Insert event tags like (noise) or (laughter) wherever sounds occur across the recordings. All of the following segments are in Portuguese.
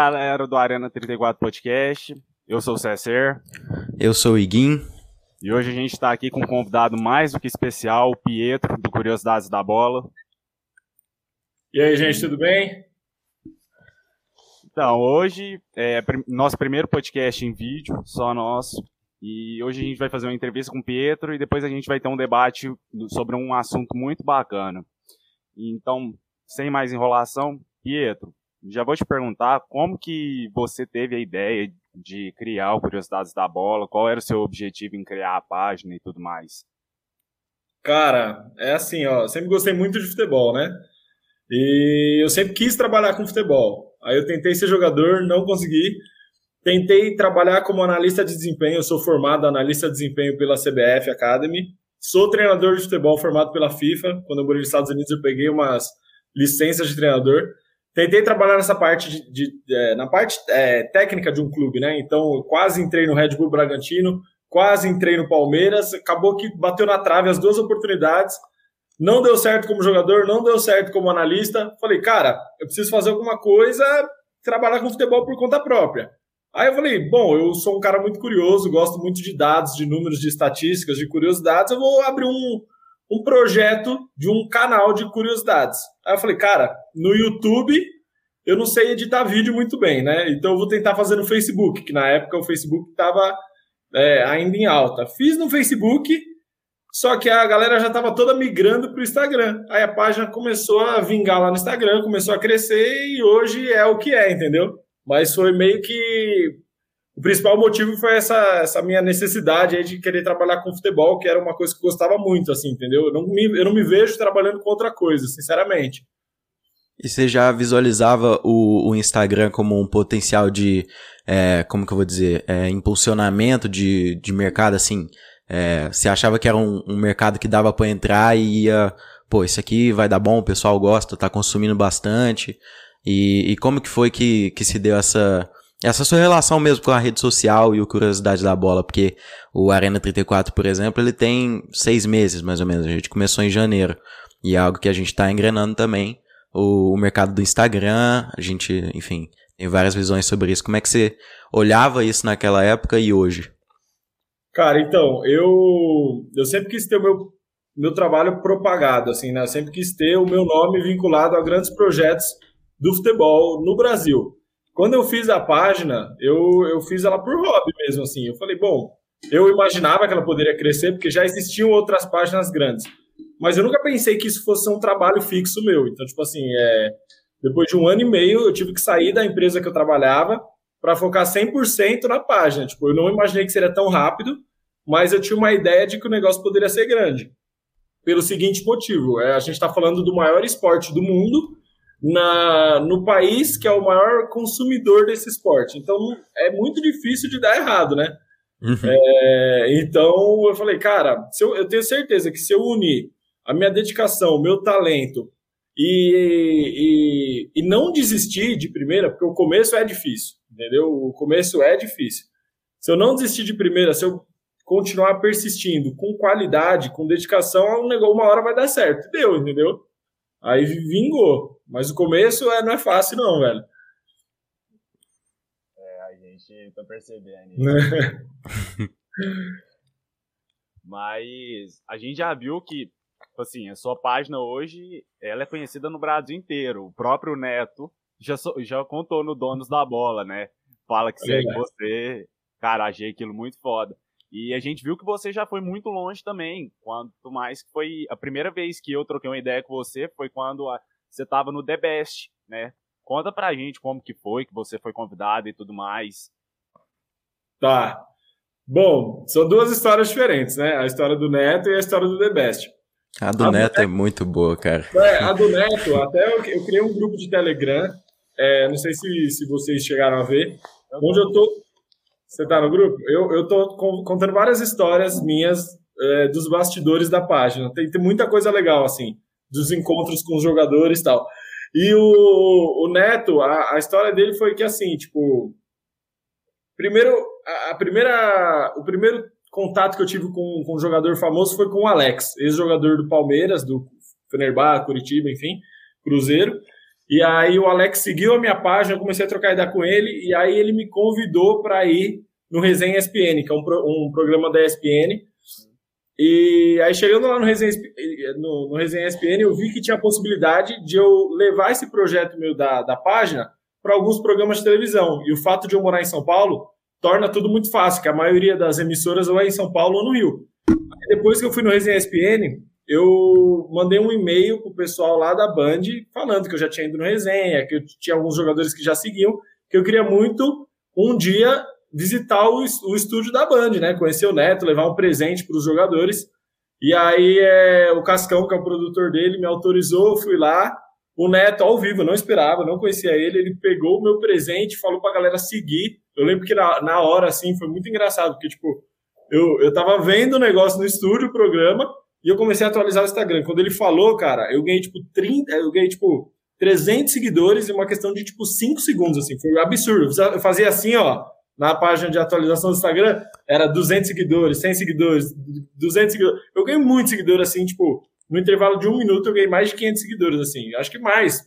Galera do Arena 34 Podcast, eu sou o Cesser. Eu sou o Iguim. E hoje a gente está aqui com um convidado mais do que especial, o Pietro, do Curiosidades da Bola. E aí, gente, tudo bem? Então, hoje é nosso primeiro podcast em vídeo, só nosso. E hoje a gente vai fazer uma entrevista com o Pietro e depois a gente vai ter um debate sobre um assunto muito bacana. Então, sem mais enrolação, Pietro, já vou te perguntar como que você teve a ideia de criar o Curiosidades da Bola, qual era o seu objetivo em criar a página e tudo mais? Cara, é assim, ó, sempre gostei muito de futebol, né? E eu sempre quis trabalhar com futebol. Aí eu tentei ser jogador, não consegui. Tentei trabalhar como analista de desempenho, eu sou formado analista de desempenho pela CBF Academy. Sou treinador de futebol formado pela FIFA. Quando eu morei nos Estados Unidos, eu peguei umas licenças de treinador. Tentei trabalhar nessa parte de, de, é, na parte é, técnica de um clube, né? Então, quase entrei no Red Bull Bragantino, quase entrei no Palmeiras. Acabou que bateu na trave as duas oportunidades. Não deu certo como jogador, não deu certo como analista. Falei, cara, eu preciso fazer alguma coisa, trabalhar com futebol por conta própria. Aí eu falei, bom, eu sou um cara muito curioso, gosto muito de dados, de números, de estatísticas, de curiosidades, eu vou abrir um, um projeto de um canal de curiosidades. Aí eu falei, cara, no YouTube eu não sei editar vídeo muito bem, né? Então eu vou tentar fazer no Facebook, que na época o Facebook estava é, ainda em alta. Fiz no Facebook, só que a galera já estava toda migrando para o Instagram. Aí a página começou a vingar lá no Instagram, começou a crescer e hoje é o que é, entendeu? Mas foi meio que. O principal motivo foi essa, essa minha necessidade aí de querer trabalhar com futebol, que era uma coisa que eu gostava muito, assim, entendeu? Eu não me, eu não me vejo trabalhando com outra coisa, sinceramente. E você já visualizava o, o Instagram como um potencial de, é, como que eu vou dizer, é, impulsionamento de, de mercado, assim? É, você achava que era um, um mercado que dava para entrar e ia, pô, isso aqui vai dar bom, o pessoal gosta, tá consumindo bastante. E, e como que foi que, que se deu essa, essa sua relação mesmo com a rede social e o Curiosidade da Bola? Porque o Arena 34, por exemplo, ele tem seis meses, mais ou menos. A gente começou em janeiro. E é algo que a gente está engrenando também. O, o mercado do Instagram, a gente, enfim, tem várias visões sobre isso. Como é que você olhava isso naquela época e hoje? Cara, então, eu, eu sempre quis ter o meu, meu trabalho propagado, assim, né? Eu sempre quis ter o meu nome vinculado a grandes projetos do futebol no Brasil. Quando eu fiz a página, eu, eu fiz ela por hobby mesmo, assim. Eu falei, bom, eu imaginava que ela poderia crescer, porque já existiam outras páginas grandes. Mas eu nunca pensei que isso fosse um trabalho fixo meu. Então, tipo assim, é, depois de um ano e meio, eu tive que sair da empresa que eu trabalhava para focar 100% na página. Tipo, eu não imaginei que seria tão rápido, mas eu tinha uma ideia de que o negócio poderia ser grande. Pelo seguinte motivo, é, a gente está falando do maior esporte do mundo, na, no país que é o maior consumidor desse esporte. Então é muito difícil de dar errado, né? Uhum. É, então eu falei, cara, eu, eu, tenho certeza que se eu unir a minha dedicação, o meu talento e, e, e não desistir de primeira, porque o começo é difícil, entendeu? O começo é difícil. Se eu não desistir de primeira, se eu continuar persistindo com qualidade, com dedicação, uma hora vai dar certo. Deu, entendeu? Aí vingou. Mas o começo é, não é fácil, não, velho. É, a gente tá percebendo. (laughs) Mas a gente já viu que, tipo assim, a sua página hoje, ela é conhecida no Brasil inteiro. O próprio Neto já, já contou no Donos da Bola, né? Fala que é segue você. Cara, achei aquilo muito foda. E a gente viu que você já foi muito longe também. Quanto mais que foi a primeira vez que eu troquei uma ideia com você foi quando a, você estava no The Best, né? Conta pra gente como que foi, que você foi convidado e tudo mais. Tá. Bom, são duas histórias diferentes, né? A história do Neto e a história do The Best. A do a Neto, Neto é muito boa, cara. É, a do Neto, até eu, eu criei um grupo de Telegram, é, não sei se, se vocês chegaram a ver, onde eu tô você tá no grupo? Eu, eu tô contando várias histórias minhas é, dos bastidores da página. Tem, tem muita coisa legal, assim, dos encontros com os jogadores e tal. E o, o Neto, a, a história dele foi que, assim, tipo... Primeiro, a, a primeira... O primeiro contato que eu tive com, com um jogador famoso foi com o Alex, ex-jogador do Palmeiras, do Fenerbahçe, Curitiba, enfim, Cruzeiro. E aí o Alex seguiu a minha página, eu comecei a trocar ideia com ele, e aí ele me convidou para ir no Resenha ESPN, que é um, um programa da ESPN. E aí chegando lá no Resenha, no, no Resenha ESPN, eu vi que tinha a possibilidade de eu levar esse projeto meu da, da página para alguns programas de televisão. E o fato de eu morar em São Paulo torna tudo muito fácil, que a maioria das emissoras ou é em São Paulo ou no Rio. Depois que eu fui no Resenha ESPN, eu mandei um e-mail pro pessoal lá da Band falando que eu já tinha ido no resenha, que eu tinha alguns jogadores que já seguiam, que eu queria muito um dia visitar o estúdio da Band, né? Conhecer o Neto, levar um presente para os jogadores. E aí é, o Cascão, que é o produtor dele, me autorizou, fui lá. O Neto ao vivo, não esperava, não conhecia ele. Ele pegou o meu presente, falou para a galera seguir. Eu lembro que na, na hora, assim, foi muito engraçado, porque, tipo, eu, eu tava vendo o negócio no estúdio, o programa, e eu comecei a atualizar o Instagram. Quando ele falou, cara, eu ganhei tipo 30, eu ganhei tipo 300 seguidores em uma questão de tipo 5 segundos, assim. Foi absurdo. Eu fazia assim, ó, na página de atualização do Instagram, era 200 seguidores, 100 seguidores, 200 seguidores. Eu ganhei muitos seguidores, assim, tipo, no intervalo de um minuto eu ganhei mais de 500 seguidores, assim. Acho que mais.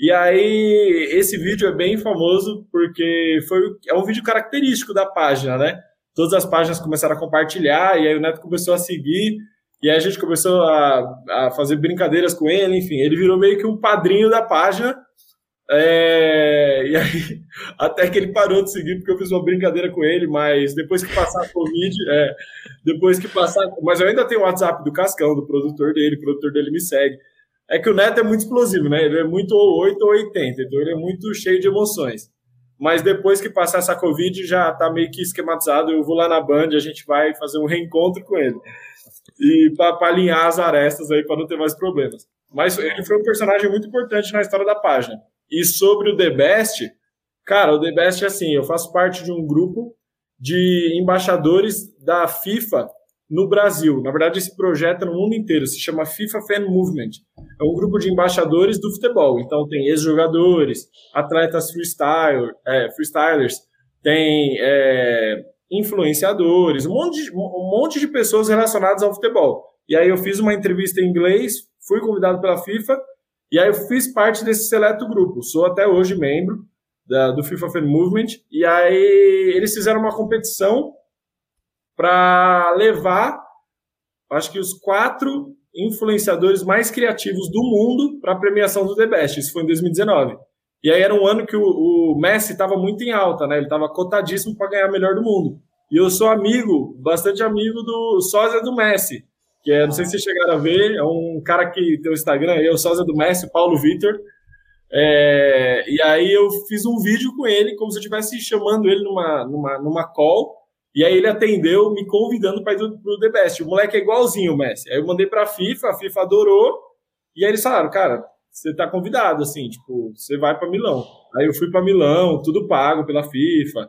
E aí, esse vídeo é bem famoso porque foi, é um vídeo característico da página, né? Todas as páginas começaram a compartilhar e aí o Neto começou a seguir. E aí a gente começou a, a fazer brincadeiras com ele, enfim, ele virou meio que um padrinho da página. É, e aí, (laughs) até que ele parou de seguir, porque eu fiz uma brincadeira com ele, mas depois que passar a Covid, é, depois que passar. Mas eu ainda tenho o WhatsApp do Cascão, do produtor dele, o produtor dele me segue. É que o Neto é muito explosivo, né? Ele é muito 8 ou 80, então ele é muito cheio de emoções. Mas depois que passar essa Covid, já tá meio que esquematizado. Eu vou lá na Band, a gente vai fazer um reencontro com ele e para alinhar as arestas aí para não ter mais problemas. Mas ele foi um personagem muito importante na história da página. E sobre o The Best, cara, o The Best é assim, eu faço parte de um grupo de embaixadores da FIFA no Brasil. Na verdade, esse projeto é no mundo inteiro, se chama FIFA Fan Movement. É um grupo de embaixadores do futebol. Então tem ex-jogadores, atletas freestyle, é, freestylers, tem é, influenciadores, um monte, de, um monte de pessoas relacionadas ao futebol. E aí eu fiz uma entrevista em inglês, fui convidado pela FIFA, e aí eu fiz parte desse seleto grupo. Sou até hoje membro da, do FIFA Fan Movement. E aí eles fizeram uma competição para levar, acho que os quatro influenciadores mais criativos do mundo para a premiação do The Best. Isso foi em 2019. E aí era um ano que o, o Messi estava muito em alta, né? Ele estava cotadíssimo para ganhar melhor do mundo. E eu sou amigo, bastante amigo do sósia do Messi, que é, não sei se vocês chegaram a ver, é um cara que tem o Instagram, o sósia do Messi, Paulo Vitor. É, e aí eu fiz um vídeo com ele, como se eu estivesse chamando ele numa, numa, numa call, e aí ele atendeu, me convidando para ir pro The Best. O moleque é igualzinho o Messi. Aí eu mandei para a FIFA, a FIFA adorou, e aí eles falaram, cara, você tá convidado, assim, tipo, você vai para Milão. Aí eu fui para Milão, tudo pago pela FIFA.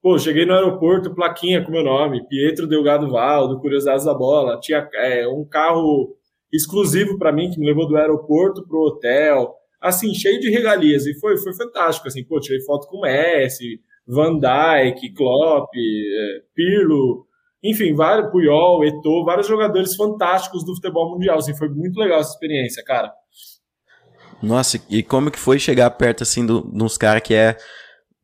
Pô, cheguei no aeroporto, plaquinha com meu nome, Pietro Delgado Val, do Curiosidades da Bola. Tinha é, um carro exclusivo para mim que me levou do aeroporto pro hotel. Assim, cheio de regalias. E foi, foi fantástico, assim, pô, tirei foto com Messi, Van Dijk, Klopp, é, Pirlo, enfim, vários, Puyol, Eto'o, vários jogadores fantásticos do futebol mundial. Assim, foi muito legal essa experiência, cara. Nossa, e como que foi chegar perto, assim, de uns caras que é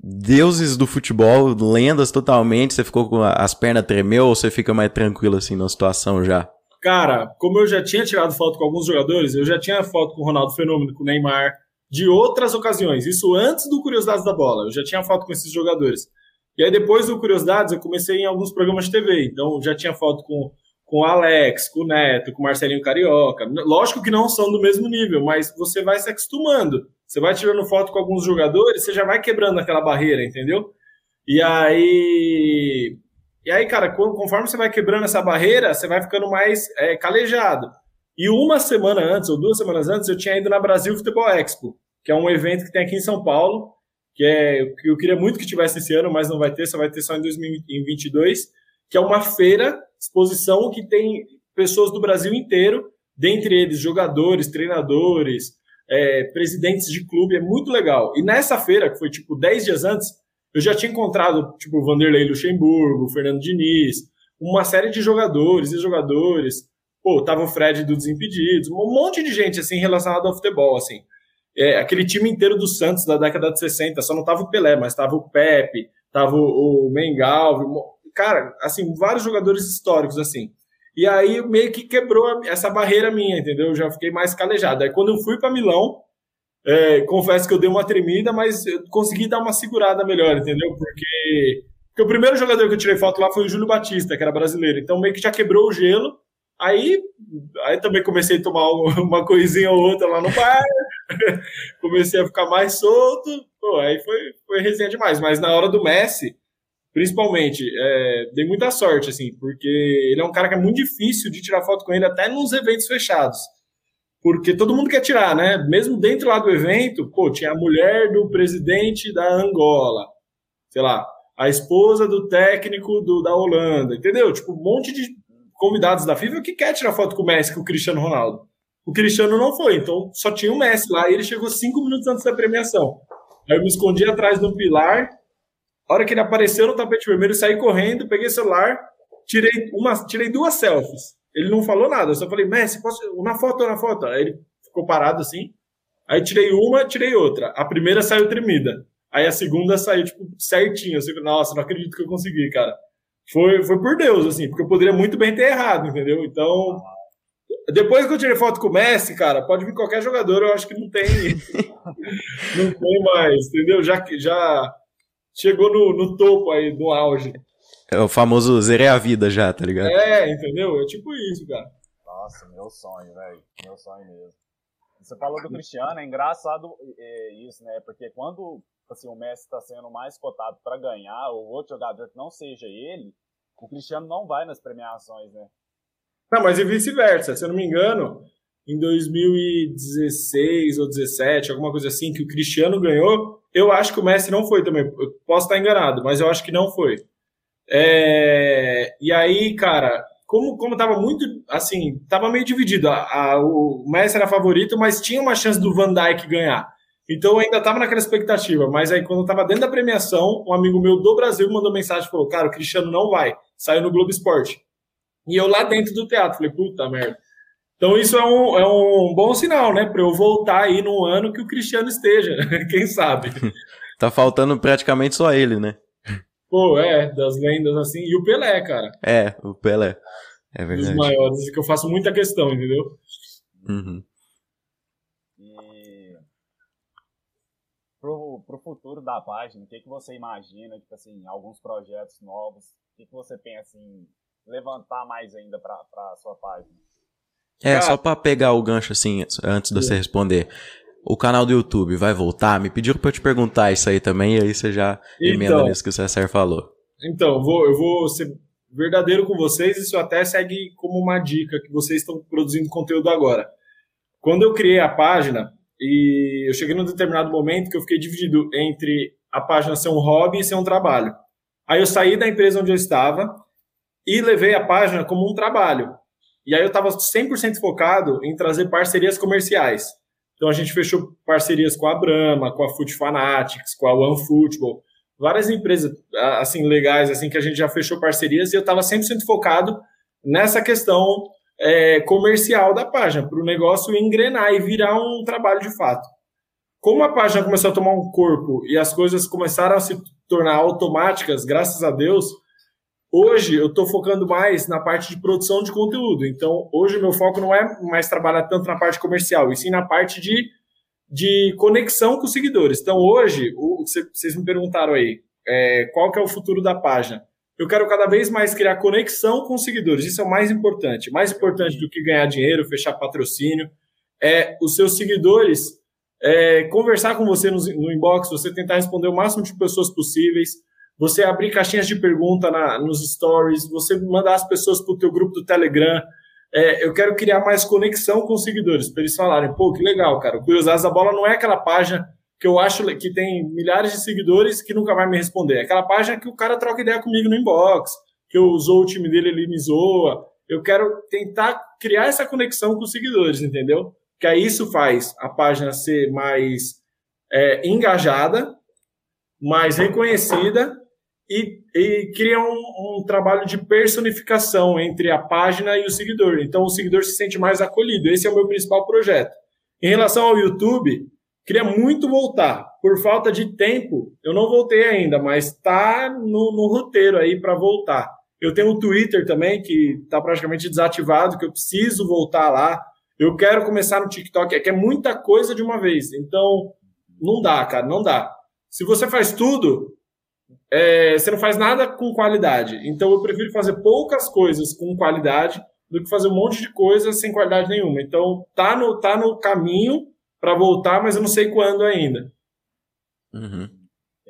deuses do futebol, lendas totalmente? Você ficou com as pernas tremeu ou você fica mais tranquilo, assim, na situação já? Cara, como eu já tinha tirado foto com alguns jogadores, eu já tinha foto com o Ronaldo Fenômeno, com o Neymar, de outras ocasiões. Isso antes do Curiosidades da Bola. Eu já tinha foto com esses jogadores. E aí, depois do Curiosidades, eu comecei em alguns programas de TV. Então, já tinha foto com com o Alex, com o Neto, com o Marcelinho Carioca. Lógico que não são do mesmo nível, mas você vai se acostumando. Você vai tirando foto com alguns jogadores, você já vai quebrando aquela barreira, entendeu? E aí. E aí, cara, conforme você vai quebrando essa barreira, você vai ficando mais é, calejado. E uma semana antes, ou duas semanas antes, eu tinha ido na Brasil Futebol Expo, que é um evento que tem aqui em São Paulo, que é eu queria muito que tivesse esse ano, mas não vai ter, só vai ter só em 2022, que é uma feira exposição que tem pessoas do Brasil inteiro, dentre eles jogadores, treinadores, é, presidentes de clube, é muito legal. E nessa feira, que foi tipo 10 dias antes, eu já tinha encontrado tipo Vanderlei Luxemburgo, Fernando Diniz, uma série de jogadores e jogadores. Pô, tava o Fred do Desimpedidos, um monte de gente assim relacionada ao futebol, assim. é, aquele time inteiro do Santos da década de 60, só não tava o Pelé, mas tava o Pepe, tava o, o Mengal, cara, assim, vários jogadores históricos, assim. E aí meio que quebrou essa barreira minha, entendeu? Eu já fiquei mais calejado. Aí quando eu fui para Milão, é, confesso que eu dei uma tremida, mas eu consegui dar uma segurada melhor, entendeu? Porque, porque o primeiro jogador que eu tirei foto lá foi o Júlio Batista, que era brasileiro. Então meio que já quebrou o gelo. Aí, aí também comecei a tomar (laughs) uma coisinha ou outra lá no bar. (laughs) comecei a ficar mais solto. Pô, aí foi, foi resenha demais. Mas na hora do Messi, principalmente, é, dei muita sorte, assim, porque ele é um cara que é muito difícil de tirar foto com ele até nos eventos fechados. Porque todo mundo quer tirar, né? Mesmo dentro lá do evento, pô, tinha a mulher do presidente da Angola, sei lá, a esposa do técnico do, da Holanda, entendeu? Tipo, um monte de convidados da FIFA que quer tirar foto com o Messi, com o Cristiano Ronaldo. O Cristiano não foi, então só tinha o Messi lá e ele chegou cinco minutos antes da premiação. Aí eu me escondi atrás do pilar a hora que ele apareceu no tapete vermelho, saí correndo, peguei o celular, tirei, uma, tirei duas selfies. Ele não falou nada, eu só falei, Messi, posso, na foto, na foto. Aí ele ficou parado assim. Aí tirei uma, tirei outra. A primeira saiu tremida. Aí a segunda saiu, tipo, certinho. Assim, Nossa, não acredito que eu consegui, cara. Foi, foi por Deus, assim, porque eu poderia muito bem ter errado, entendeu? Então, depois que eu tirei foto com o Messi, cara, pode vir qualquer jogador, eu acho que não tem. (laughs) não tem mais, entendeu? Já, já chegou no, no topo aí, no auge. É o famoso zerei a vida já, tá ligado? É, entendeu? É tipo isso, cara. Nossa, meu sonho, velho. Meu sonho mesmo. Você falou do Cristiano, é engraçado é, isso, né? Porque quando assim, o Messi está sendo mais cotado para ganhar, ou outro jogador que não seja ele, o Cristiano não vai nas premiações, né? Não, mas e vice-versa. Se eu não me engano, em 2016 ou 17, alguma coisa assim, que o Cristiano ganhou, eu acho que o Messi não foi também. Eu posso estar enganado, mas eu acho que não foi. É... E aí, cara, como, como tava muito, assim, tava meio dividido. A, a, o Messi era favorito, mas tinha uma chance do Van Dijk ganhar. Então eu ainda tava naquela expectativa. Mas aí, quando eu tava dentro da premiação, um amigo meu do Brasil mandou mensagem e falou: Cara, o Cristiano não vai. Saiu no Globo Esporte. E eu lá dentro do teatro, falei: Puta merda. Então isso é um, é um bom sinal, né? Para eu voltar aí no ano que o Cristiano esteja, (laughs) quem sabe. (laughs) tá faltando praticamente só ele, né? Pô, é, das lendas assim. E o Pelé, cara. É, o Pelé. É verdade. Dos maiores, que eu faço muita questão, entendeu? Uhum. E pro, pro futuro da página, o que, que você imagina, tipo assim, alguns projetos novos, o que, que você pensa em levantar mais ainda para a sua página? É, só pra pegar o gancho assim, antes de você responder. O canal do YouTube vai voltar? Me pediram pra eu te perguntar isso aí também, e aí você já emenda então, nisso que o César falou. Então, eu vou, eu vou ser verdadeiro com vocês, isso até segue como uma dica que vocês estão produzindo conteúdo agora. Quando eu criei a página, e eu cheguei num determinado momento que eu fiquei dividido entre a página ser um hobby e ser um trabalho. Aí eu saí da empresa onde eu estava e levei a página como um trabalho. E aí eu estava 100% focado em trazer parcerias comerciais. Então a gente fechou parcerias com a Brahma, com a Foot Fanatics, com a OneFootball, várias empresas assim legais assim que a gente já fechou parcerias e eu estava 100% focado nessa questão é, comercial da página, para o negócio engrenar e virar um trabalho de fato. Como a página começou a tomar um corpo e as coisas começaram a se tornar automáticas, graças a Deus, Hoje eu estou focando mais na parte de produção de conteúdo. Então, hoje meu foco não é mais trabalhar tanto na parte comercial, e sim na parte de, de conexão com os seguidores. Então, hoje, o, vocês me perguntaram aí, é, qual que é o futuro da página? Eu quero cada vez mais criar conexão com os seguidores. Isso é o mais importante. Mais importante do que ganhar dinheiro, fechar patrocínio, é os seus seguidores é, conversar com você no, no inbox, você tentar responder o máximo de pessoas possíveis você abrir caixinhas de pergunta na, nos stories, você mandar as pessoas para o teu grupo do Telegram. É, eu quero criar mais conexão com os seguidores, para eles falarem, pô, que legal, cara. O Curiosidades da Bola não é aquela página que eu acho que tem milhares de seguidores que nunca vai me responder. É aquela página que o cara troca ideia comigo no inbox, que eu usou o time dele, ele me zoa. Eu quero tentar criar essa conexão com os seguidores, entendeu? Que aí isso faz a página ser mais é, engajada, mais reconhecida e, e cria um, um, trabalho de personificação entre a página e o seguidor. Então, o seguidor se sente mais acolhido. Esse é o meu principal projeto. Em relação ao YouTube, Queria muito voltar. Por falta de tempo, eu não voltei ainda, mas tá no, no roteiro aí para voltar. Eu tenho um Twitter também que está praticamente desativado, que eu preciso voltar lá. Eu quero começar no TikTok, é que é muita coisa de uma vez. Então, não dá, cara, não dá. Se você faz tudo, é, você não faz nada com qualidade. Então, eu prefiro fazer poucas coisas com qualidade do que fazer um monte de coisas sem qualidade nenhuma. Então, tá no, tá no caminho para voltar, mas eu não sei quando ainda. Uhum.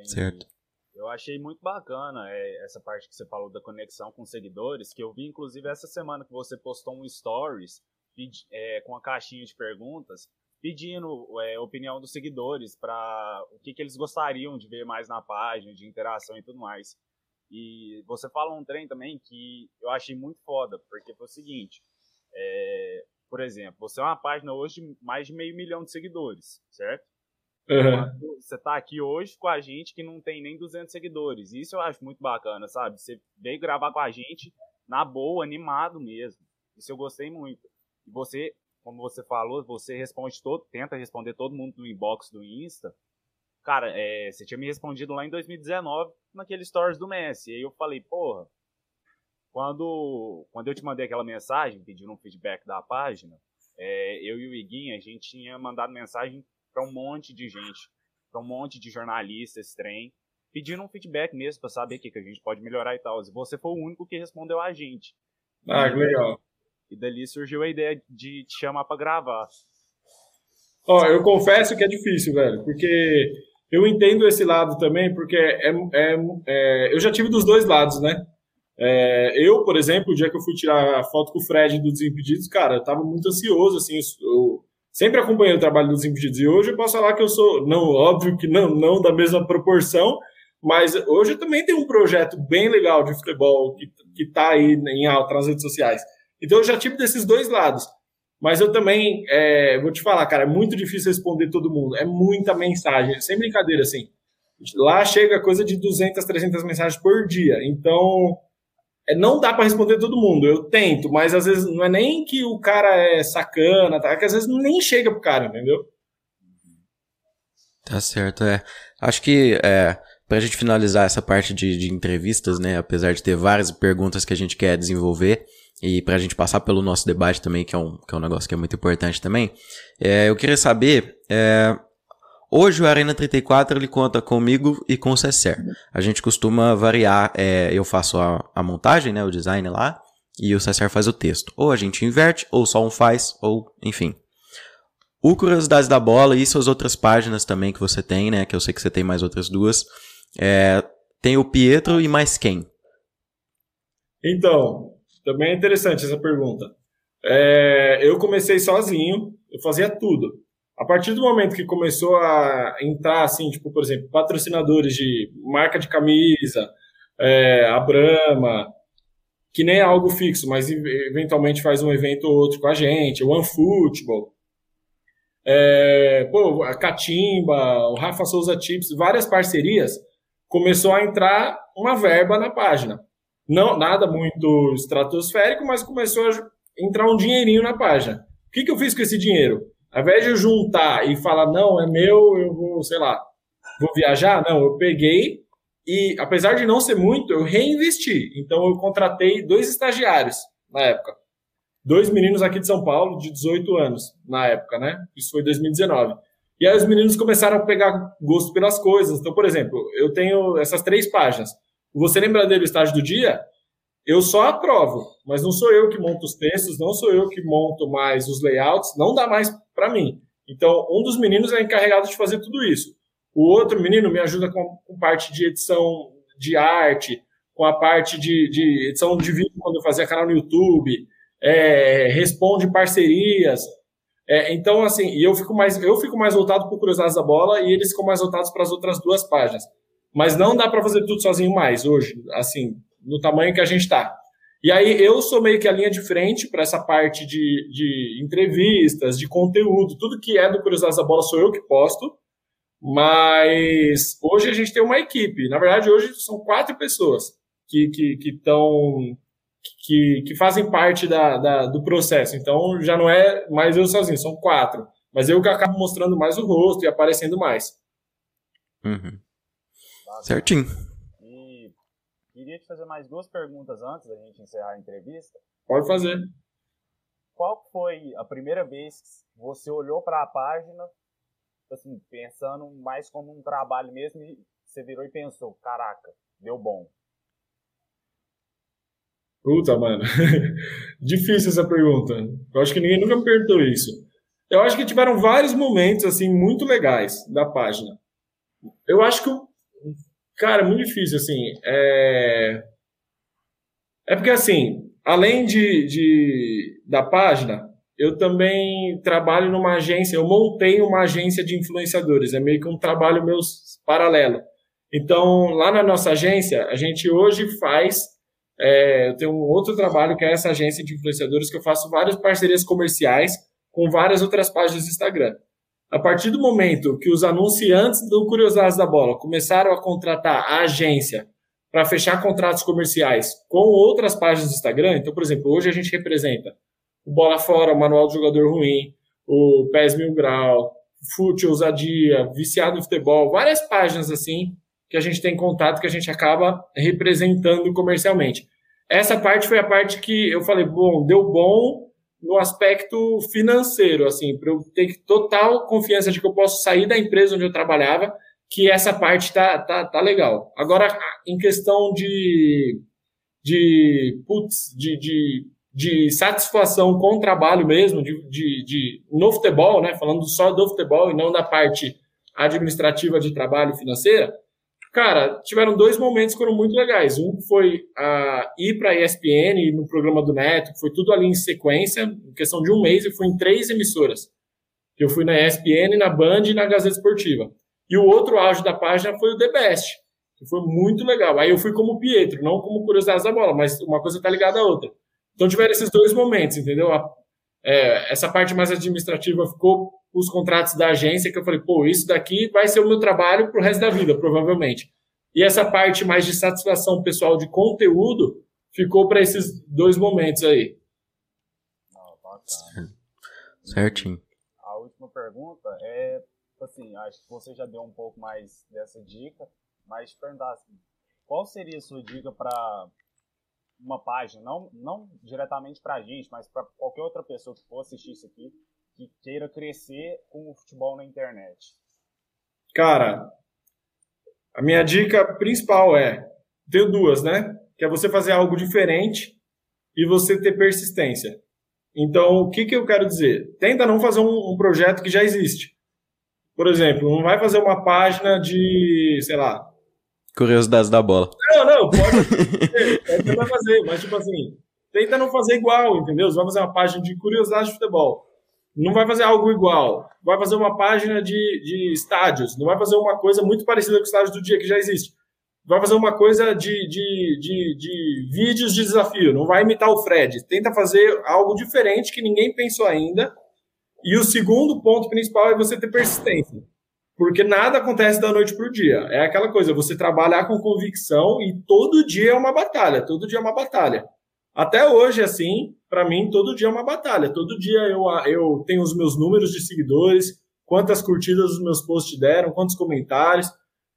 Certo. Eu achei muito bacana é, essa parte que você falou da conexão com seguidores, que eu vi inclusive essa semana que você postou um stories é, com a caixinha de perguntas pedindo é, opinião dos seguidores para o que, que eles gostariam de ver mais na página, de interação e tudo mais. E você fala um trem também que eu achei muito foda, porque foi o seguinte, é, por exemplo, você é uma página hoje de mais de meio milhão de seguidores, certo? Uhum. Você tá aqui hoje com a gente que não tem nem 200 seguidores. Isso eu acho muito bacana, sabe? Você veio gravar com a gente na boa, animado mesmo. Isso eu gostei muito. E você como você falou, você responde todo, tenta responder todo mundo no inbox do Insta. Cara, é, você tinha me respondido lá em 2019 naquele stories do Messi. E aí eu falei, porra, quando, quando eu te mandei aquela mensagem pedindo um feedback da página, é, eu e o Iguinha, a gente tinha mandado mensagem para um monte de gente, para um monte de jornalistas, trem, pedindo um feedback mesmo para saber o que, que a gente pode melhorar e tal. E você foi o único que respondeu a gente. Ah, legal. E dali surgiu a ideia de te chamar para gravar. Ó, eu confesso que é difícil, velho, porque eu entendo esse lado também, porque é, é, é eu já tive dos dois lados, né? É, eu, por exemplo, o dia que eu fui tirar a foto com o Fred do Desimpedidos, cara, eu tava muito ansioso, assim, eu sempre acompanhei o trabalho do Desimpedidos, e hoje eu posso falar que eu sou, não, óbvio que não, não da mesma proporção, mas hoje eu também tenho um projeto bem legal de futebol que, que tá aí em alta nas redes sociais. Então eu já tive desses dois lados. Mas eu também é, vou te falar, cara, é muito difícil responder todo mundo. É muita mensagem, sem brincadeira, assim. Lá chega coisa de 200, 300 mensagens por dia. Então, é, não dá para responder todo mundo. Eu tento, mas às vezes não é nem que o cara é sacana, tá? É que às vezes nem chega pro cara, entendeu? Tá certo, é. Acho que é, pra gente finalizar essa parte de, de entrevistas, né? Apesar de ter várias perguntas que a gente quer desenvolver, e para a gente passar pelo nosso debate também, que é um, que é um negócio que é muito importante também, é, eu queria saber, é, hoje o Arena 34 ele conta comigo e com o Cesser. A gente costuma variar, é, eu faço a, a montagem, né, o design lá, e o Cesser faz o texto. Ou a gente inverte, ou só um faz, ou enfim. O Curiosidades da Bola e suas outras páginas também que você tem, né, que eu sei que você tem mais outras duas, é, tem o Pietro e mais quem? Então, também é interessante essa pergunta. É, eu comecei sozinho, eu fazia tudo. A partir do momento que começou a entrar, assim, tipo, por exemplo, patrocinadores de marca de camisa, é, a Brahma, que nem é algo fixo, mas eventualmente faz um evento ou outro com a gente, o OneFootball, é, pô, a Catimba, o Rafa Souza Chips, várias parcerias, começou a entrar uma verba na página. Não, nada muito estratosférico, mas começou a entrar um dinheirinho na página. O que, que eu fiz com esse dinheiro? Ao invés de eu juntar e falar, não, é meu, eu vou, sei lá, vou viajar, não, eu peguei e, apesar de não ser muito, eu reinvesti. Então, eu contratei dois estagiários na época. Dois meninos aqui de São Paulo, de 18 anos, na época, né? Isso foi 2019. E aí os meninos começaram a pegar gosto pelas coisas. Então, por exemplo, eu tenho essas três páginas. Você lembra dele o estágio do dia? Eu só aprovo, mas não sou eu que monto os textos, não sou eu que monto mais os layouts, não dá mais para mim. Então, um dos meninos é encarregado de fazer tudo isso. O outro menino me ajuda com, com parte de edição de arte, com a parte de, de edição de vídeo quando eu fazia canal no YouTube, é, responde parcerias. É, então, assim, eu fico mais eu fico mais voltado para curiosidades da bola e eles ficam mais voltados para as outras duas páginas. Mas não dá para fazer tudo sozinho mais hoje, assim, no tamanho que a gente está. E aí eu sou meio que a linha de frente para essa parte de, de entrevistas, de conteúdo, tudo que é do Curiosidades da Bola sou eu que posto. Mas hoje a gente tem uma equipe. Na verdade, hoje são quatro pessoas que. Que, que, que, que, fazem parte da, da, do processo. Então já não é mais eu sozinho, são quatro. Mas eu que acabo mostrando mais o rosto e aparecendo mais. Uhum. Certinho. E queria te fazer mais duas perguntas antes da gente encerrar a entrevista. Pode fazer. Qual foi a primeira vez que você olhou para a página, assim, pensando mais como um trabalho mesmo, e você virou e pensou, caraca, deu bom? Puta, mano. (laughs) Difícil essa pergunta. Eu acho que ninguém nunca me perguntou isso. Eu acho que tiveram vários momentos, assim, muito legais da página. Eu acho que, cara, é muito difícil, assim. É, é porque, assim, além de, de, da página, eu também trabalho numa agência, eu montei uma agência de influenciadores, é meio que um trabalho meu paralelo. Então, lá na nossa agência, a gente hoje faz é, eu tenho um outro trabalho que é essa agência de influenciadores que eu faço várias parcerias comerciais com várias outras páginas do Instagram. A partir do momento que os anunciantes do Curiosidades da Bola começaram a contratar a agência para fechar contratos comerciais com outras páginas do Instagram, então, por exemplo, hoje a gente representa o Bola Fora, o Manual do Jogador Ruim, o PES Mil Grau, Fute Ousadia, Viciado em Futebol, várias páginas assim que a gente tem contato que a gente acaba representando comercialmente. Essa parte foi a parte que eu falei, bom, deu bom no aspecto financeiro, assim, para eu ter total confiança de que eu posso sair da empresa onde eu trabalhava, que essa parte tá, tá, tá legal. Agora, em questão de, de, putz, de, de, de satisfação com o trabalho mesmo, de, de, de, no futebol, né, falando só do futebol e não da parte administrativa de trabalho financeira, Cara, tiveram dois momentos que foram muito legais. Um foi a ir para a ESPN no programa do Neto, foi tudo ali em sequência, em questão de um mês, eu fui em três emissoras. Eu fui na ESPN, na Band e na Gazeta Esportiva. E o outro auge da página foi o The Best, que foi muito legal. Aí eu fui como Pietro, não como curiosidade da bola, mas uma coisa está ligada à outra. Então tiveram esses dois momentos, entendeu? A, é, essa parte mais administrativa ficou os contratos da agência, que eu falei, pô, isso daqui vai ser o meu trabalho pro resto da vida, provavelmente. E essa parte mais de satisfação pessoal de conteúdo ficou para esses dois momentos aí. (laughs) Certinho. A última pergunta é, assim, acho que você já deu um pouco mais dessa dica, mas te perguntar assim, qual seria a sua dica para uma página, não, não diretamente para a gente, mas para qualquer outra pessoa que for assistir isso aqui, que queira crescer com o futebol na internet? Cara, a minha dica principal é: tenho duas, né? Que é você fazer algo diferente e você ter persistência. Então, o que, que eu quero dizer? Tenta não fazer um, um projeto que já existe. Por exemplo, não vai fazer uma página de, sei lá. Curiosidades da bola. Não, não, pode. Você (laughs) vai fazer, mas tipo assim, tenta não fazer igual, entendeu? Você vai fazer uma página de curiosidade de futebol não vai fazer algo igual, vai fazer uma página de, de estádios, não vai fazer uma coisa muito parecida com o estádio do dia que já existe. Vai fazer uma coisa de, de, de, de vídeos de desafio, não vai imitar o Fred. Tenta fazer algo diferente que ninguém pensou ainda. E o segundo ponto principal é você ter persistência. Porque nada acontece da noite para o dia. É aquela coisa, você trabalhar com convicção e todo dia é uma batalha, todo dia é uma batalha. Até hoje, assim, para mim, todo dia é uma batalha. Todo dia eu, eu tenho os meus números de seguidores, quantas curtidas os meus posts deram, quantos comentários.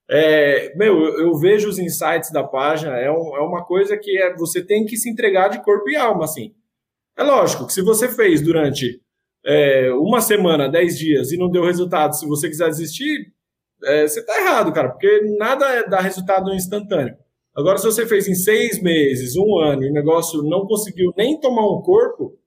É, meu, eu, eu, vejo os insights da página, é, um, é uma coisa que é, você tem que se entregar de corpo e alma, assim. É lógico que se você fez durante é, uma semana, dez dias e não deu resultado, se você quiser desistir, é, você tá errado, cara, porque nada dá resultado instantâneo. Agora, se você fez em seis meses, um ano, e o negócio não conseguiu nem tomar um corpo,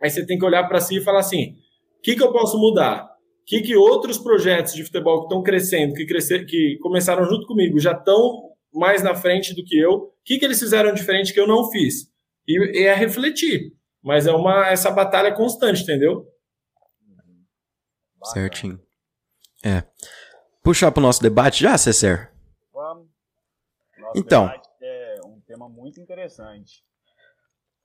aí você tem que olhar para si e falar assim: o que, que eu posso mudar? O que, que outros projetos de futebol que estão crescendo, que, crescer, que começaram junto comigo, já estão mais na frente do que eu? O que, que eles fizeram diferente que eu não fiz? E, e é refletir. Mas é uma essa batalha constante, entendeu? Certinho. É. Puxar para o nosso debate já, César? Nosso então. é um tema muito interessante.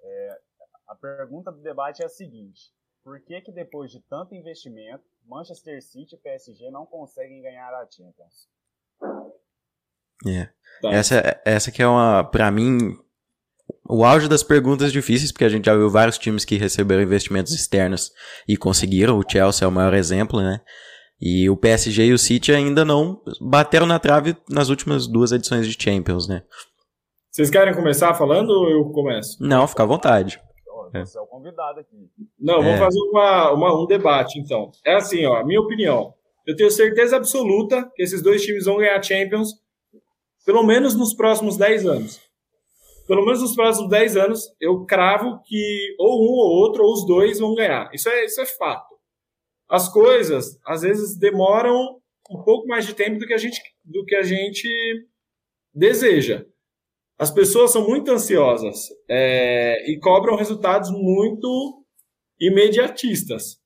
É, a pergunta do debate é a seguinte: por que que depois de tanto investimento, Manchester City e PSG não conseguem ganhar a Champions? É. Tá. Essa, essa que é uma, para mim, o auge das perguntas difíceis, porque a gente já viu vários times que receberam investimentos externos e conseguiram. O Chelsea é o maior exemplo, né? E o PSG e o City ainda não bateram na trave nas últimas duas edições de Champions, né? Vocês querem começar falando ou eu começo? Não, fica à vontade. Você é o convidado aqui. Não, vamos é. fazer uma, uma, um debate, então. É assim, ó, minha opinião. Eu tenho certeza absoluta que esses dois times vão ganhar Champions pelo menos nos próximos 10 anos pelo menos nos próximos 10 anos, eu cravo que ou um ou outro, ou os dois vão ganhar. Isso é, isso é fato. As coisas, às vezes, demoram um pouco mais de tempo do que a gente, do que a gente deseja. As pessoas são muito ansiosas é, e cobram resultados muito imediatistas.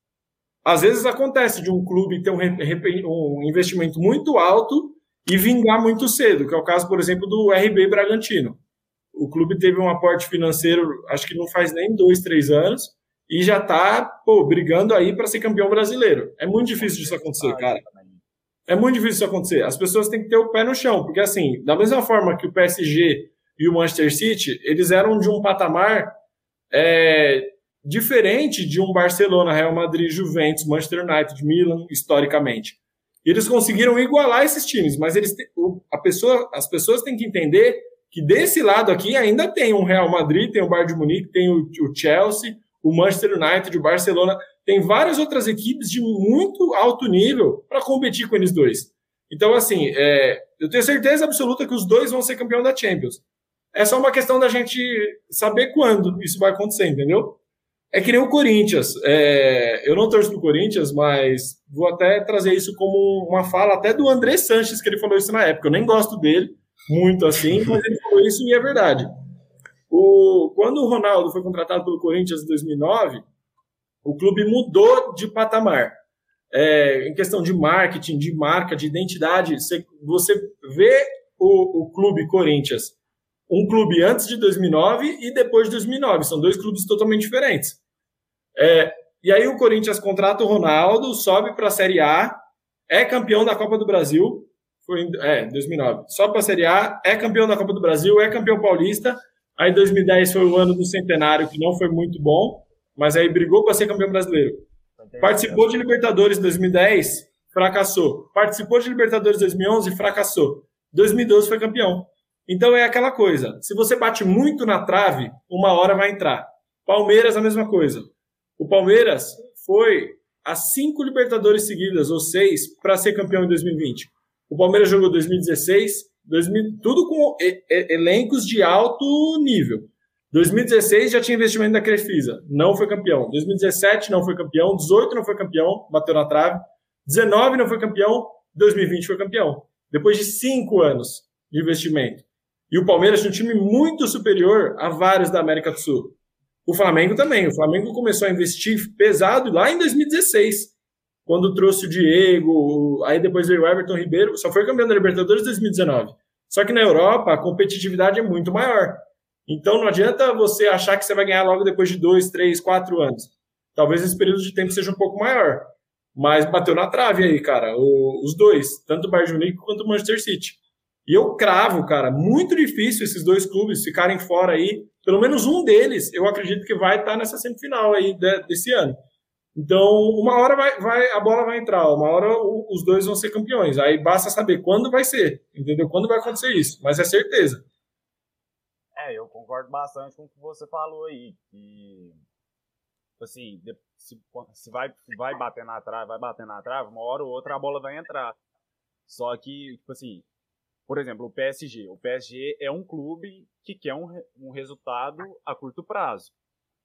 Às vezes acontece de um clube ter um, um investimento muito alto e vingar muito cedo, que é o caso, por exemplo, do RB Bragantino o clube teve um aporte financeiro, acho que não faz nem dois, três anos, e já está brigando aí para ser campeão brasileiro. É muito difícil disso acontecer, cara. É muito difícil isso acontecer. As pessoas têm que ter o pé no chão, porque assim, da mesma forma que o PSG e o Manchester City, eles eram de um patamar é, diferente de um Barcelona, Real Madrid, Juventus, Manchester United, Milan, historicamente. Eles conseguiram igualar esses times, mas eles, a pessoa, as pessoas têm que entender que desse lado aqui ainda tem um Real Madrid, tem o Bayern de Munique, tem o, o Chelsea, o Manchester United, o Barcelona, tem várias outras equipes de muito alto nível para competir com eles dois. Então, assim, é, eu tenho certeza absoluta que os dois vão ser campeão da Champions. É só uma questão da gente saber quando isso vai acontecer, entendeu? É que nem o Corinthians. É, eu não torço pro Corinthians, mas vou até trazer isso como uma fala até do André Sanches, que ele falou isso na época. Eu nem gosto dele, muito assim, mas ele falou isso e é verdade. O, quando o Ronaldo foi contratado pelo Corinthians em 2009, o clube mudou de patamar. É, em questão de marketing, de marca, de identidade, você, você vê o, o clube Corinthians, um clube antes de 2009 e depois de 2009. São dois clubes totalmente diferentes. É, e aí o Corinthians contrata o Ronaldo, sobe para a Série A, é campeão da Copa do Brasil, foi em, é, 2009. Só para a Série A, é campeão da Copa do Brasil, é campeão paulista. Aí 2010 foi o ano do centenário, que não foi muito bom, mas aí brigou para ser campeão brasileiro. Participou de Libertadores em 2010, fracassou. Participou de Libertadores em 2011, fracassou. 2012 foi campeão. Então é aquela coisa. Se você bate muito na trave, uma hora vai entrar. Palmeiras, a mesma coisa. O Palmeiras foi a cinco Libertadores seguidas, ou seis, para ser campeão em 2020. O Palmeiras jogou 2016, 2000, tudo com elencos de alto nível. 2016 já tinha investimento da Crefisa, não foi campeão. 2017 não foi campeão, 18 não foi campeão, bateu na trave. 19 não foi campeão, 2020 foi campeão. Depois de cinco anos de investimento. E o Palmeiras tinha um time muito superior a vários da América do Sul. O Flamengo também. O Flamengo começou a investir pesado lá em 2016 quando trouxe o Diego, aí depois veio o Everton Ribeiro, só foi campeão da Libertadores em 2019. Só que na Europa a competitividade é muito maior. Então não adianta você achar que você vai ganhar logo depois de dois, três, quatro anos. Talvez esse período de tempo seja um pouco maior. Mas bateu na trave aí, cara, o, os dois, tanto o Bayern Munique quanto o Manchester City. E eu cravo, cara, muito difícil esses dois clubes ficarem fora aí. Pelo menos um deles, eu acredito que vai estar nessa semifinal aí desse ano. Então, uma hora vai, vai, a bola vai entrar, uma hora os dois vão ser campeões. Aí basta saber quando vai ser, entendeu? Quando vai acontecer isso, mas é certeza. É, eu concordo bastante com o que você falou aí. Que, assim, se, se vai, vai bater na trave, vai bater na trave, uma hora ou outra a bola vai entrar. Só que, tipo assim, por exemplo, o PSG. O PSG é um clube que quer um, um resultado a curto prazo.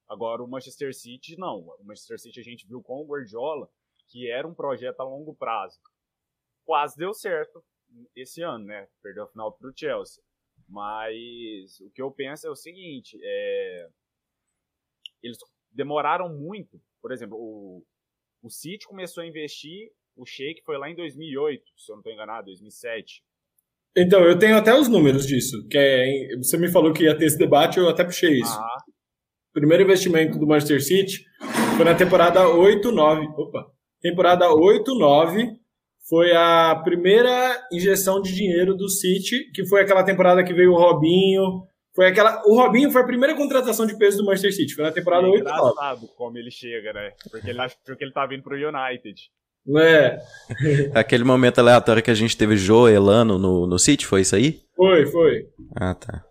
Agora, o Manchester City, não. O Manchester City a gente viu com o Guardiola que era um projeto a longo prazo. Quase deu certo esse ano, né? Perdeu a final para o Chelsea. Mas o que eu penso é o seguinte: é... eles demoraram muito. Por exemplo, o, o City começou a investir, o Sheik foi lá em 2008, se eu não estou enganado, 2007. Então, eu tenho até os números disso. Que é, você me falou que ia ter esse debate, eu até puxei isso. Ah, primeiro investimento do Manchester City foi na temporada 8-9. Opa! Temporada 8-9 foi a primeira injeção de dinheiro do City, que foi aquela temporada que veio o Robinho, Foi aquela. O Robinho foi a primeira contratação de peso do Manchester City. Foi na temporada é 8 engraçado como ele chega, né? Porque ele achou que ele tá vindo pro United. É. (laughs) Aquele momento aleatório que a gente teve Joe Elano no, no City, foi isso aí? Foi, foi. Ah, tá.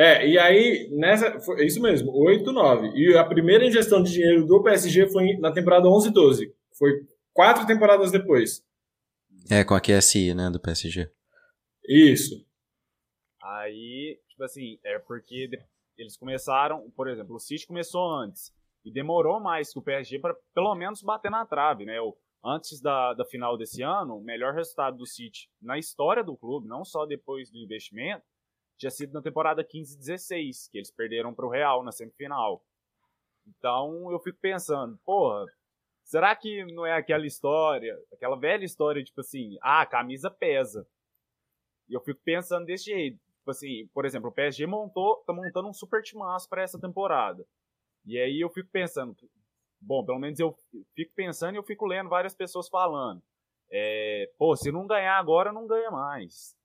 É, e aí, nessa. Foi isso mesmo, 8, 9. E a primeira ingestão de dinheiro do PSG foi na temporada 11 12. Foi quatro temporadas depois. É, com a QSI, né, do PSG. Isso. Aí, tipo assim, é porque eles começaram, por exemplo, o City começou antes e demorou mais que o PSG para pelo menos bater na trave, né? O, antes da, da final desse ano, o melhor resultado do City na história do clube, não só depois do investimento, tinha sido na temporada 15-16, que eles perderam para o Real na semifinal. Então eu fico pensando, porra, será que não é aquela história, aquela velha história, tipo assim, ah, a camisa pesa. E eu fico pensando desse jeito. Tipo assim, por exemplo, o PSG montou, tá montando um super timaço para essa temporada. E aí eu fico pensando, bom, pelo menos eu fico pensando e eu fico lendo várias pessoas falando. É, pô, se não ganhar agora, não ganha mais.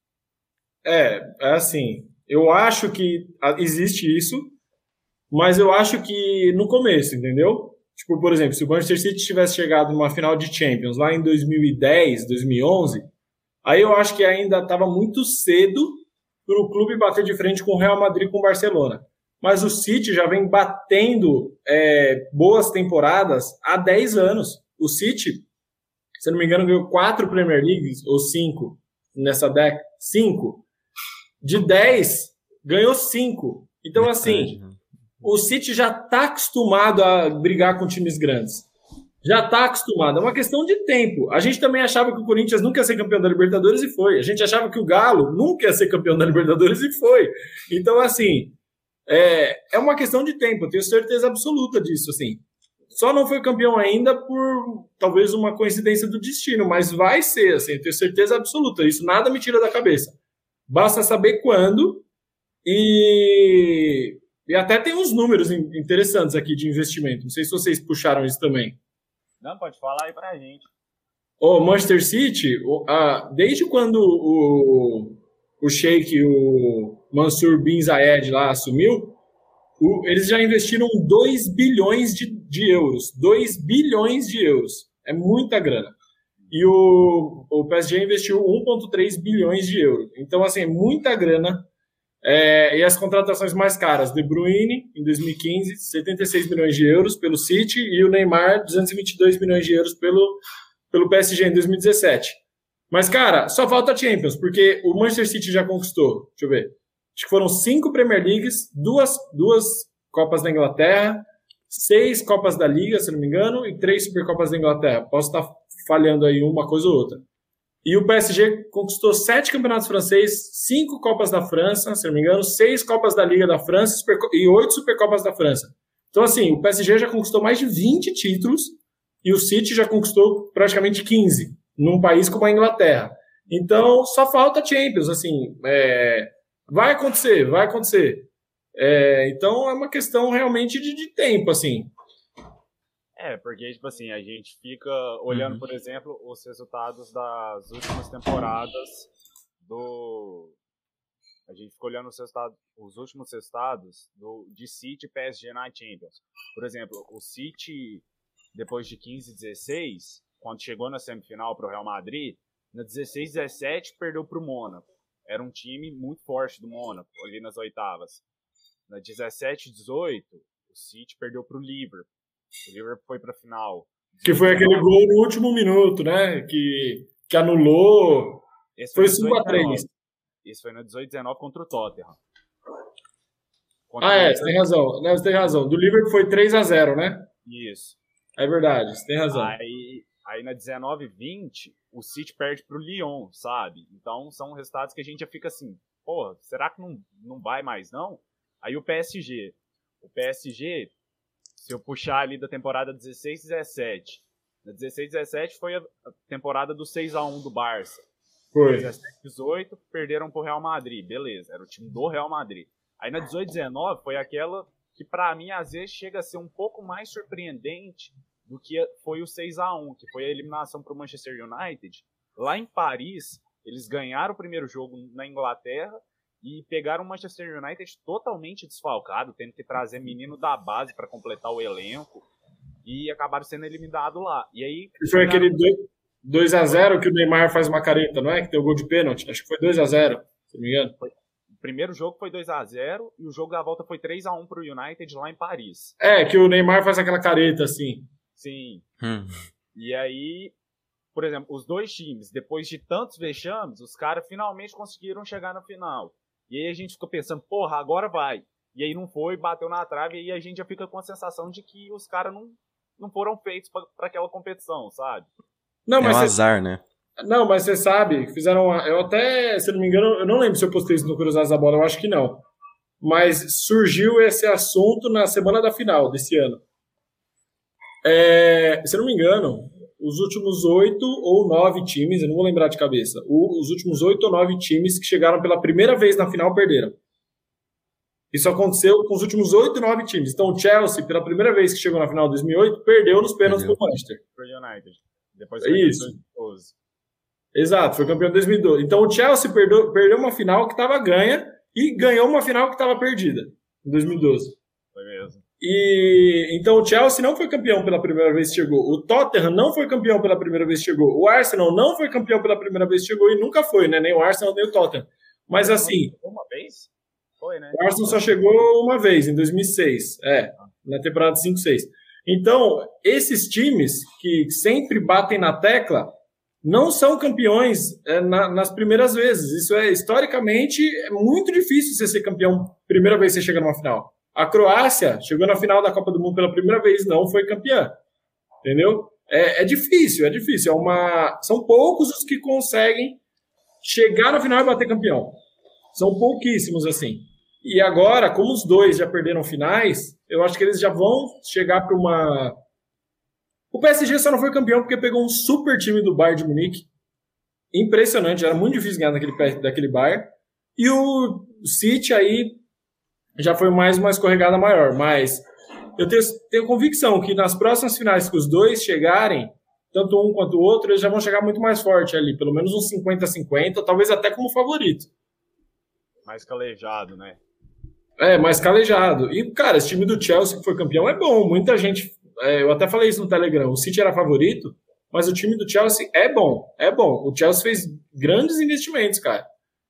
É, é assim, eu acho que existe isso, mas eu acho que no começo, entendeu? Tipo, por exemplo, se o Manchester City tivesse chegado numa final de Champions lá em 2010, 2011, aí eu acho que ainda estava muito cedo para o clube bater de frente com o Real Madrid com o Barcelona. Mas o City já vem batendo é, boas temporadas há 10 anos. O City, se não me engano, ganhou quatro Premier Leagues, ou cinco nessa década. Cinco. De 10, ganhou cinco. Então, assim, né? o City já está acostumado a brigar com times grandes. Já está acostumado. É uma questão de tempo. A gente também achava que o Corinthians nunca ia ser campeão da Libertadores e foi. A gente achava que o Galo nunca ia ser campeão da Libertadores e foi. Então, assim, é, é uma questão de tempo. Eu tenho certeza absoluta disso. Assim. Só não foi campeão ainda por talvez uma coincidência do destino, mas vai ser, assim, eu tenho certeza absoluta. Isso nada me tira da cabeça. Basta saber quando e e até tem uns números interessantes aqui de investimento. Não sei se vocês puxaram isso também. Não, pode falar aí pra gente. O Manchester City, desde quando o, o Sheik, o Mansur Bin Zayed lá assumiu, eles já investiram 2 bilhões de, de euros. 2 bilhões de euros. É muita grana. E o, o PSG investiu 1,3 bilhões de euros. Então, assim, é muita grana é, e as contratações mais caras, De Bruyne, em 2015, 76 milhões de euros pelo City, e o Neymar, 222 milhões de euros pelo, pelo PSG em 2017. Mas, cara, só falta a Champions, porque o Manchester City já conquistou, deixa eu ver, acho que foram cinco Premier Leagues, duas, duas Copas da Inglaterra, seis Copas da Liga, se não me engano, e três Supercopas da Inglaterra. Posso estar falhando aí uma coisa ou outra. E o PSG conquistou sete campeonatos franceses, cinco Copas da França, se não me engano, seis Copas da Liga da França e oito Supercopas da França. Então, assim, o PSG já conquistou mais de 20 títulos e o City já conquistou praticamente 15, num país como a Inglaterra. Então, só falta Champions, assim, é, vai acontecer, vai acontecer. É, então, é uma questão realmente de, de tempo, assim. É, porque, tipo assim, a gente fica olhando, uhum. por exemplo, os resultados das últimas temporadas do. A gente fica olhando os, resultados, os últimos resultados do, de City e PSG na Champions. Por exemplo, o City, depois de 15 16, quando chegou na semifinal para o Real Madrid, na 16 17 perdeu para o Mônaco. Era um time muito forte do Mônaco, ali nas oitavas. Na 17 18, o City perdeu para o Liverpool. O Liverpool foi para a final. Que foi aquele gol no último minuto, né? Que, que anulou. Esse foi 5x3. Isso foi no 18-19 contra o Tottenham. Contra ah, é, você tem razão. Não, você tem razão. Do Liverpool foi 3x0, né? Isso. É verdade, você tem razão. Aí, aí na 19-20, o City perde pro Lyon, sabe? Então são resultados que a gente já fica assim, pô, será que não, não vai mais não? Aí o PSG. O PSG se eu puxar ali da temporada 16 17. Na 16 17 foi a temporada do 6 a 1 do Barça. Foi. 17 18 perderam pro Real Madrid, beleza, era o time do Real Madrid. Aí na 18 19 foi aquela que para mim às vezes chega a ser um pouco mais surpreendente do que foi o 6 a 1, que foi a eliminação pro Manchester United. Lá em Paris, eles ganharam o primeiro jogo na Inglaterra e pegaram o Manchester United totalmente desfalcado, tendo que trazer menino da base para completar o elenco e acabaram sendo eliminados lá. E aí foi aquele 2 a 0 que o Neymar faz uma careta, não é? Que tem o gol de pênalti. Acho que foi 2 a 0, se não me engano. Foi. O primeiro jogo foi 2 a 0 e o jogo da volta foi 3 a 1 pro United lá em Paris. É, que o Neymar faz aquela careta assim. Sim. Hum. E aí, por exemplo, os dois times, depois de tantos vexames, os caras finalmente conseguiram chegar na final. E aí a gente ficou pensando, porra, agora vai. E aí não foi, bateu na trave, e aí a gente já fica com a sensação de que os caras não, não foram feitos para aquela competição, sabe? Não, mas é um cê... azar, né? Não, mas você sabe, fizeram. Uma... Eu até, se não me engano, eu não lembro se eu postei isso no Cruzados da Bola, eu acho que não. Mas surgiu esse assunto na semana da final desse ano. É, se não me engano, os últimos oito ou nove times, eu não vou lembrar de cabeça, os últimos oito ou nove times que chegaram pela primeira vez na final perderam. Isso aconteceu com os últimos oito, nove times. Então o Chelsea, pela primeira vez que chegou na final de 2008, perdeu nos pênaltis para o Manchester. Pro United. Depois foi Isso. 2012. Exato, foi campeão em 2012. Então o Chelsea perdeu, perdeu uma final que estava ganha e ganhou uma final que estava perdida em 2012. Foi mesmo. E então o Chelsea não foi campeão pela primeira vez que chegou. O Tottenham não foi campeão pela primeira vez que chegou. O Arsenal não foi campeão pela primeira vez que chegou e nunca foi, né? Nem o Arsenal nem o Tottenham. Mas assim. Uma vez? Foi, né? O Arsenal só chegou uma vez, em 2006. É, na temporada 5-6. Então, esses times que sempre batem na tecla não são campeões é, na, nas primeiras vezes. Isso é, historicamente, é muito difícil você ser campeão primeira vez que você chega numa final. A Croácia chegou na final da Copa do Mundo pela primeira vez, não foi campeã. Entendeu? É, é difícil, é difícil. É uma... São poucos os que conseguem chegar na final e bater campeão. São pouquíssimos assim. E agora, como os dois já perderam finais, eu acho que eles já vão chegar para uma. O PSG só não foi campeão porque pegou um super time do Bayern de Munique. Impressionante, era muito difícil ganhar daquele, daquele Bayern. E o City aí já foi mais uma escorregada maior. Mas eu tenho, tenho convicção que nas próximas finais que os dois chegarem, tanto um quanto o outro, eles já vão chegar muito mais forte ali. Pelo menos uns 50-50, talvez até como favorito. Mais calejado, né? É, mais calejado. E, cara, esse time do Chelsea que foi campeão é bom. Muita gente. É, eu até falei isso no Telegram. O City era favorito, mas o time do Chelsea é bom. É bom. O Chelsea fez grandes investimentos, cara.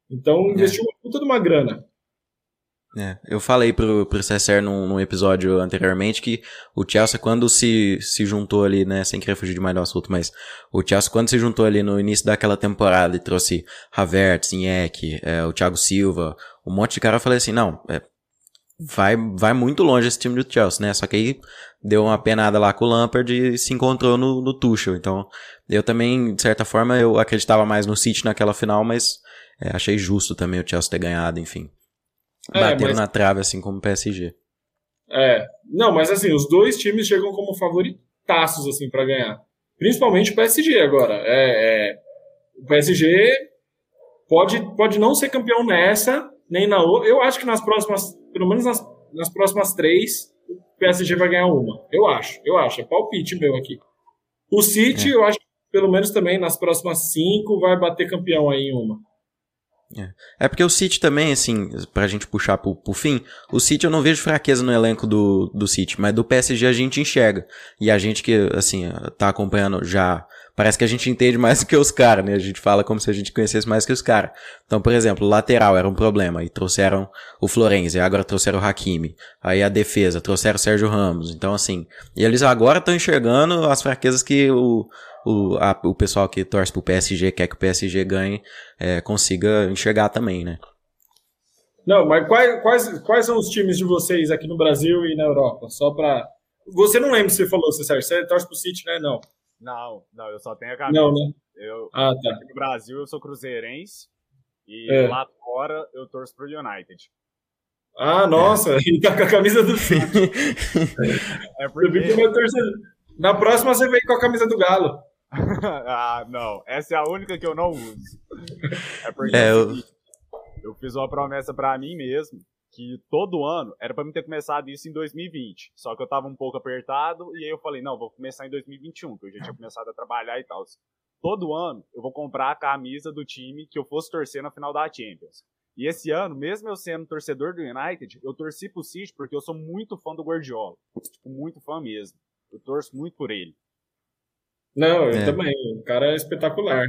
Então, é. investiu é. uma puta de uma grana. É, eu falei pro, pro Cesar num, num, episódio anteriormente que o Chelsea, quando se, se juntou ali, né, sem querer fugir demais do assunto, mas o Chelsea, quando se juntou ali no início daquela temporada e trouxe Havertz, Inheck, é, o Thiago Silva, um monte de cara, eu falei assim, não, é, vai, vai muito longe esse time do Chelsea, né? Só que aí deu uma penada lá com o Lampard e se encontrou no, no Tuchel. Então, eu também, de certa forma, eu acreditava mais no City naquela final, mas é, achei justo também o Chelsea ter ganhado, enfim. É, Bateram mas... na trave, assim como o PSG. É, não, mas assim, os dois times chegam como favoritaços, assim, para ganhar. Principalmente o PSG agora. É, é, o PSG pode, pode não ser campeão nessa, nem na outra. Eu acho que nas próximas, pelo menos nas, nas próximas três, o PSG vai ganhar uma. Eu acho, eu acho. É palpite meu aqui. O City, é. eu acho que pelo menos também nas próximas cinco vai bater campeão aí em uma. É. é porque o City também, assim, pra gente puxar pro, pro fim, o City eu não vejo fraqueza no elenco do, do City, mas do PSG a gente enxerga. E a gente que, assim, tá acompanhando já parece que a gente entende mais (laughs) do que os caras, né? A gente fala como se a gente conhecesse mais que os caras. Então, por exemplo, lateral era um problema, e trouxeram o Florenzi, agora trouxeram o Hakimi. Aí a defesa, trouxeram o Sérgio Ramos. Então, assim, e eles agora estão enxergando as fraquezas que o, o, a, o pessoal que torce pro PSG, quer que o PSG ganhe, é, consiga enxergar também, né? Não, mas quais, quais, quais são os times de vocês aqui no Brasil e na Europa? Só pra. Você não lembra se você falou, Sérgio. Você torce pro City, né? Não. Não, não, eu só tenho a camisa. Não, né? Eu, ah, tá. Aqui no Brasil eu sou cruzeirense e é. lá fora eu torço pro United. Ah, nossa, é. ele (laughs) tá com a camisa do City. (laughs) é porque... Na próxima você vem com a camisa do Galo. (laughs) ah, não. Essa é a única que eu não uso. É porque é, eu... eu fiz uma promessa para mim mesmo que todo ano era para mim ter começado isso em 2020. Só que eu tava um pouco apertado e aí eu falei, não, vou começar em 2021, que eu já tinha (laughs) começado a trabalhar e tal. Todo ano eu vou comprar a camisa do time que eu fosse torcer na final da Champions. E esse ano, mesmo eu sendo torcedor do United, eu torci pro City porque eu sou muito fã do Guardiola. Tipo, muito fã mesmo. Eu torço muito por ele. Não, eu é. também. O cara é espetacular.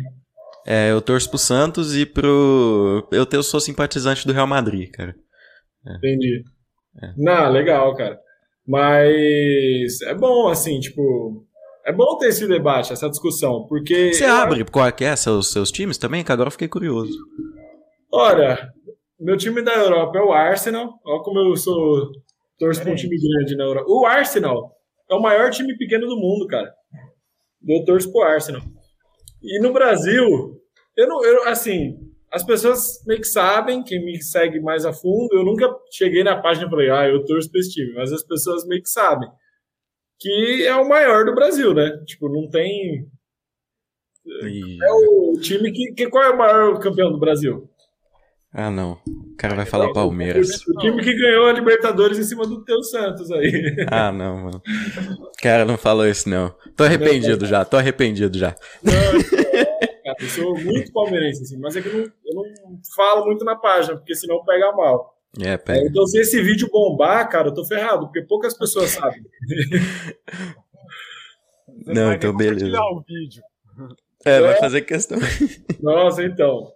É, eu torço pro Santos e pro. Eu, eu sou simpatizante do Real Madrid, cara. É. Entendi. É. Não, legal, cara. Mas é bom, assim, tipo. É bom ter esse debate, essa discussão, porque. Você abre qual é é seus, seus times também? Que agora eu fiquei curioso. Olha, meu time da Europa é o Arsenal. Olha como eu sou torço para um time grande na Europa. O Arsenal é o maior time pequeno do mundo, cara. Eu torço pro Arsenal. E no Brasil, eu não, eu, assim, as pessoas meio que sabem, quem me segue mais a fundo, eu nunca cheguei na página e falei, ah, eu torço pra esse time, mas as pessoas meio que sabem que é o maior do Brasil, né? Tipo, não tem. E... É o time que, que. Qual é o maior campeão do Brasil? Ah, não. O cara vai falar Palmeiras. O time que ganhou a Libertadores em cima do teu Santos aí. Ah, não, mano. O cara não falou isso, não. Tô arrependido já, tô arrependido já. Não, eu sou muito palmeirense, assim, mas é que eu não, eu não falo muito na página, porque senão pega mal. É, pega. Então, se esse vídeo bombar, cara, eu tô ferrado, porque poucas pessoas sabem. não, então beleza. O vídeo. É, é, vai fazer questão. Nossa, então.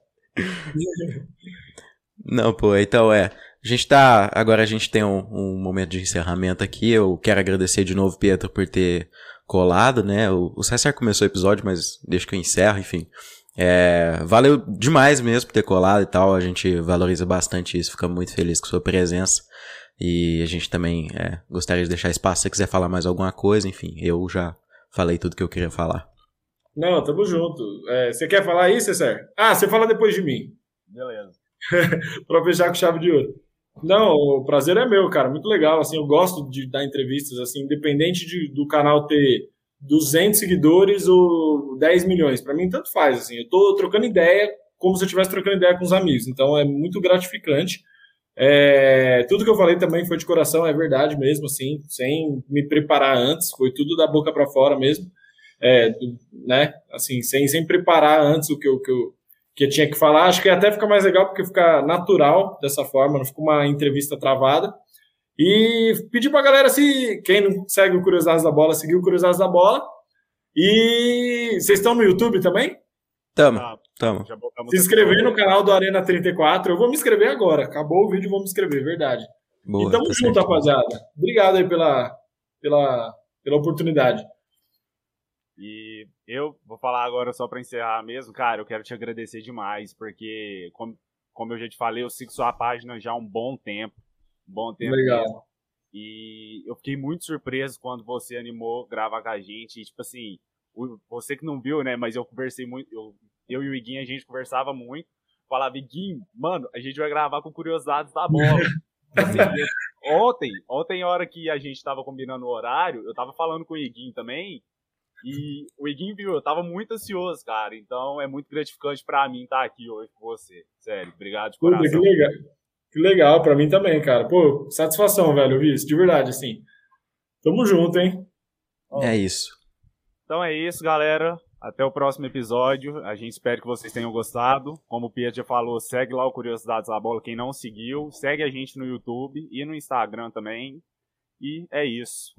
Não, pô, então é. A gente tá. Agora a gente tem um, um, momento de encerramento aqui. Eu quero agradecer de novo, Pietro, por ter colado, né? O, o César começou o episódio, mas deixa que eu encerro, enfim. É, valeu demais mesmo por ter colado e tal. A gente valoriza bastante isso, fica muito feliz com a sua presença. E a gente também é, gostaria de deixar espaço se você quiser falar mais alguma coisa, enfim, eu já falei tudo que eu queria falar. Não, tamo junto. É, você quer falar isso, César? Ah, você fala depois de mim. Beleza. (laughs) pra fechar com chave de ouro. Não, o prazer é meu, cara. Muito legal. Assim, eu gosto de dar entrevistas, assim, independente de, do canal ter 200 seguidores ou 10 milhões. Para mim, tanto faz. Assim, eu tô trocando ideia como se eu estivesse trocando ideia com os amigos. Então, é muito gratificante. É, tudo que eu falei também foi de coração, é verdade mesmo, assim, sem me preparar antes. Foi tudo da boca para fora mesmo. É, né? Assim, sem, sem preparar antes o que eu, que eu que eu tinha que falar. Acho que até fica mais legal porque fica natural dessa forma, não fica uma entrevista travada. E pedir pra galera se quem não segue o Curiosidades da Bola, seguir o Curiosidades da Bola. E vocês estão no YouTube também? Tamo, ah, tamo. Se inscrever no canal do Arena 34. Eu vou me inscrever agora. Acabou o vídeo, vou me inscrever, verdade. Boa, e tamo tá junto, certo. rapaziada. Obrigado aí pela, pela, pela oportunidade. E eu vou falar agora só para encerrar mesmo, cara, eu quero te agradecer demais, porque como, como eu já te falei, eu sigo sua página já há um bom tempo. Um bom tempo Obrigado. Mesmo. E eu fiquei muito surpreso quando você animou gravar com a gente. E, tipo assim, você que não viu, né? Mas eu conversei muito. Eu, eu e o Iguinho, a gente conversava muito. Falava, Iguinho, mano, a gente vai gravar com curiosidades da bola. (laughs) ontem, ontem, a hora que a gente tava combinando o horário, eu tava falando com o Iguinho também. E o Iguinho viu, eu tava muito ansioso, cara. Então é muito gratificante para mim estar aqui hoje com você. Sério, obrigado de coração. Puta, que legal. Que legal, pra mim também, cara. Pô, satisfação, velho, ouvir isso, de verdade, assim. Tamo junto, hein? É isso. Então é isso, galera. Até o próximo episódio. A gente espera que vocês tenham gostado. Como o Pietro já falou, segue lá o Curiosidades da Bola, quem não seguiu. Segue a gente no YouTube e no Instagram também. E é isso.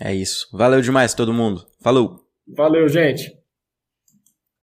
É isso. Valeu demais todo mundo. Falou. Valeu, gente.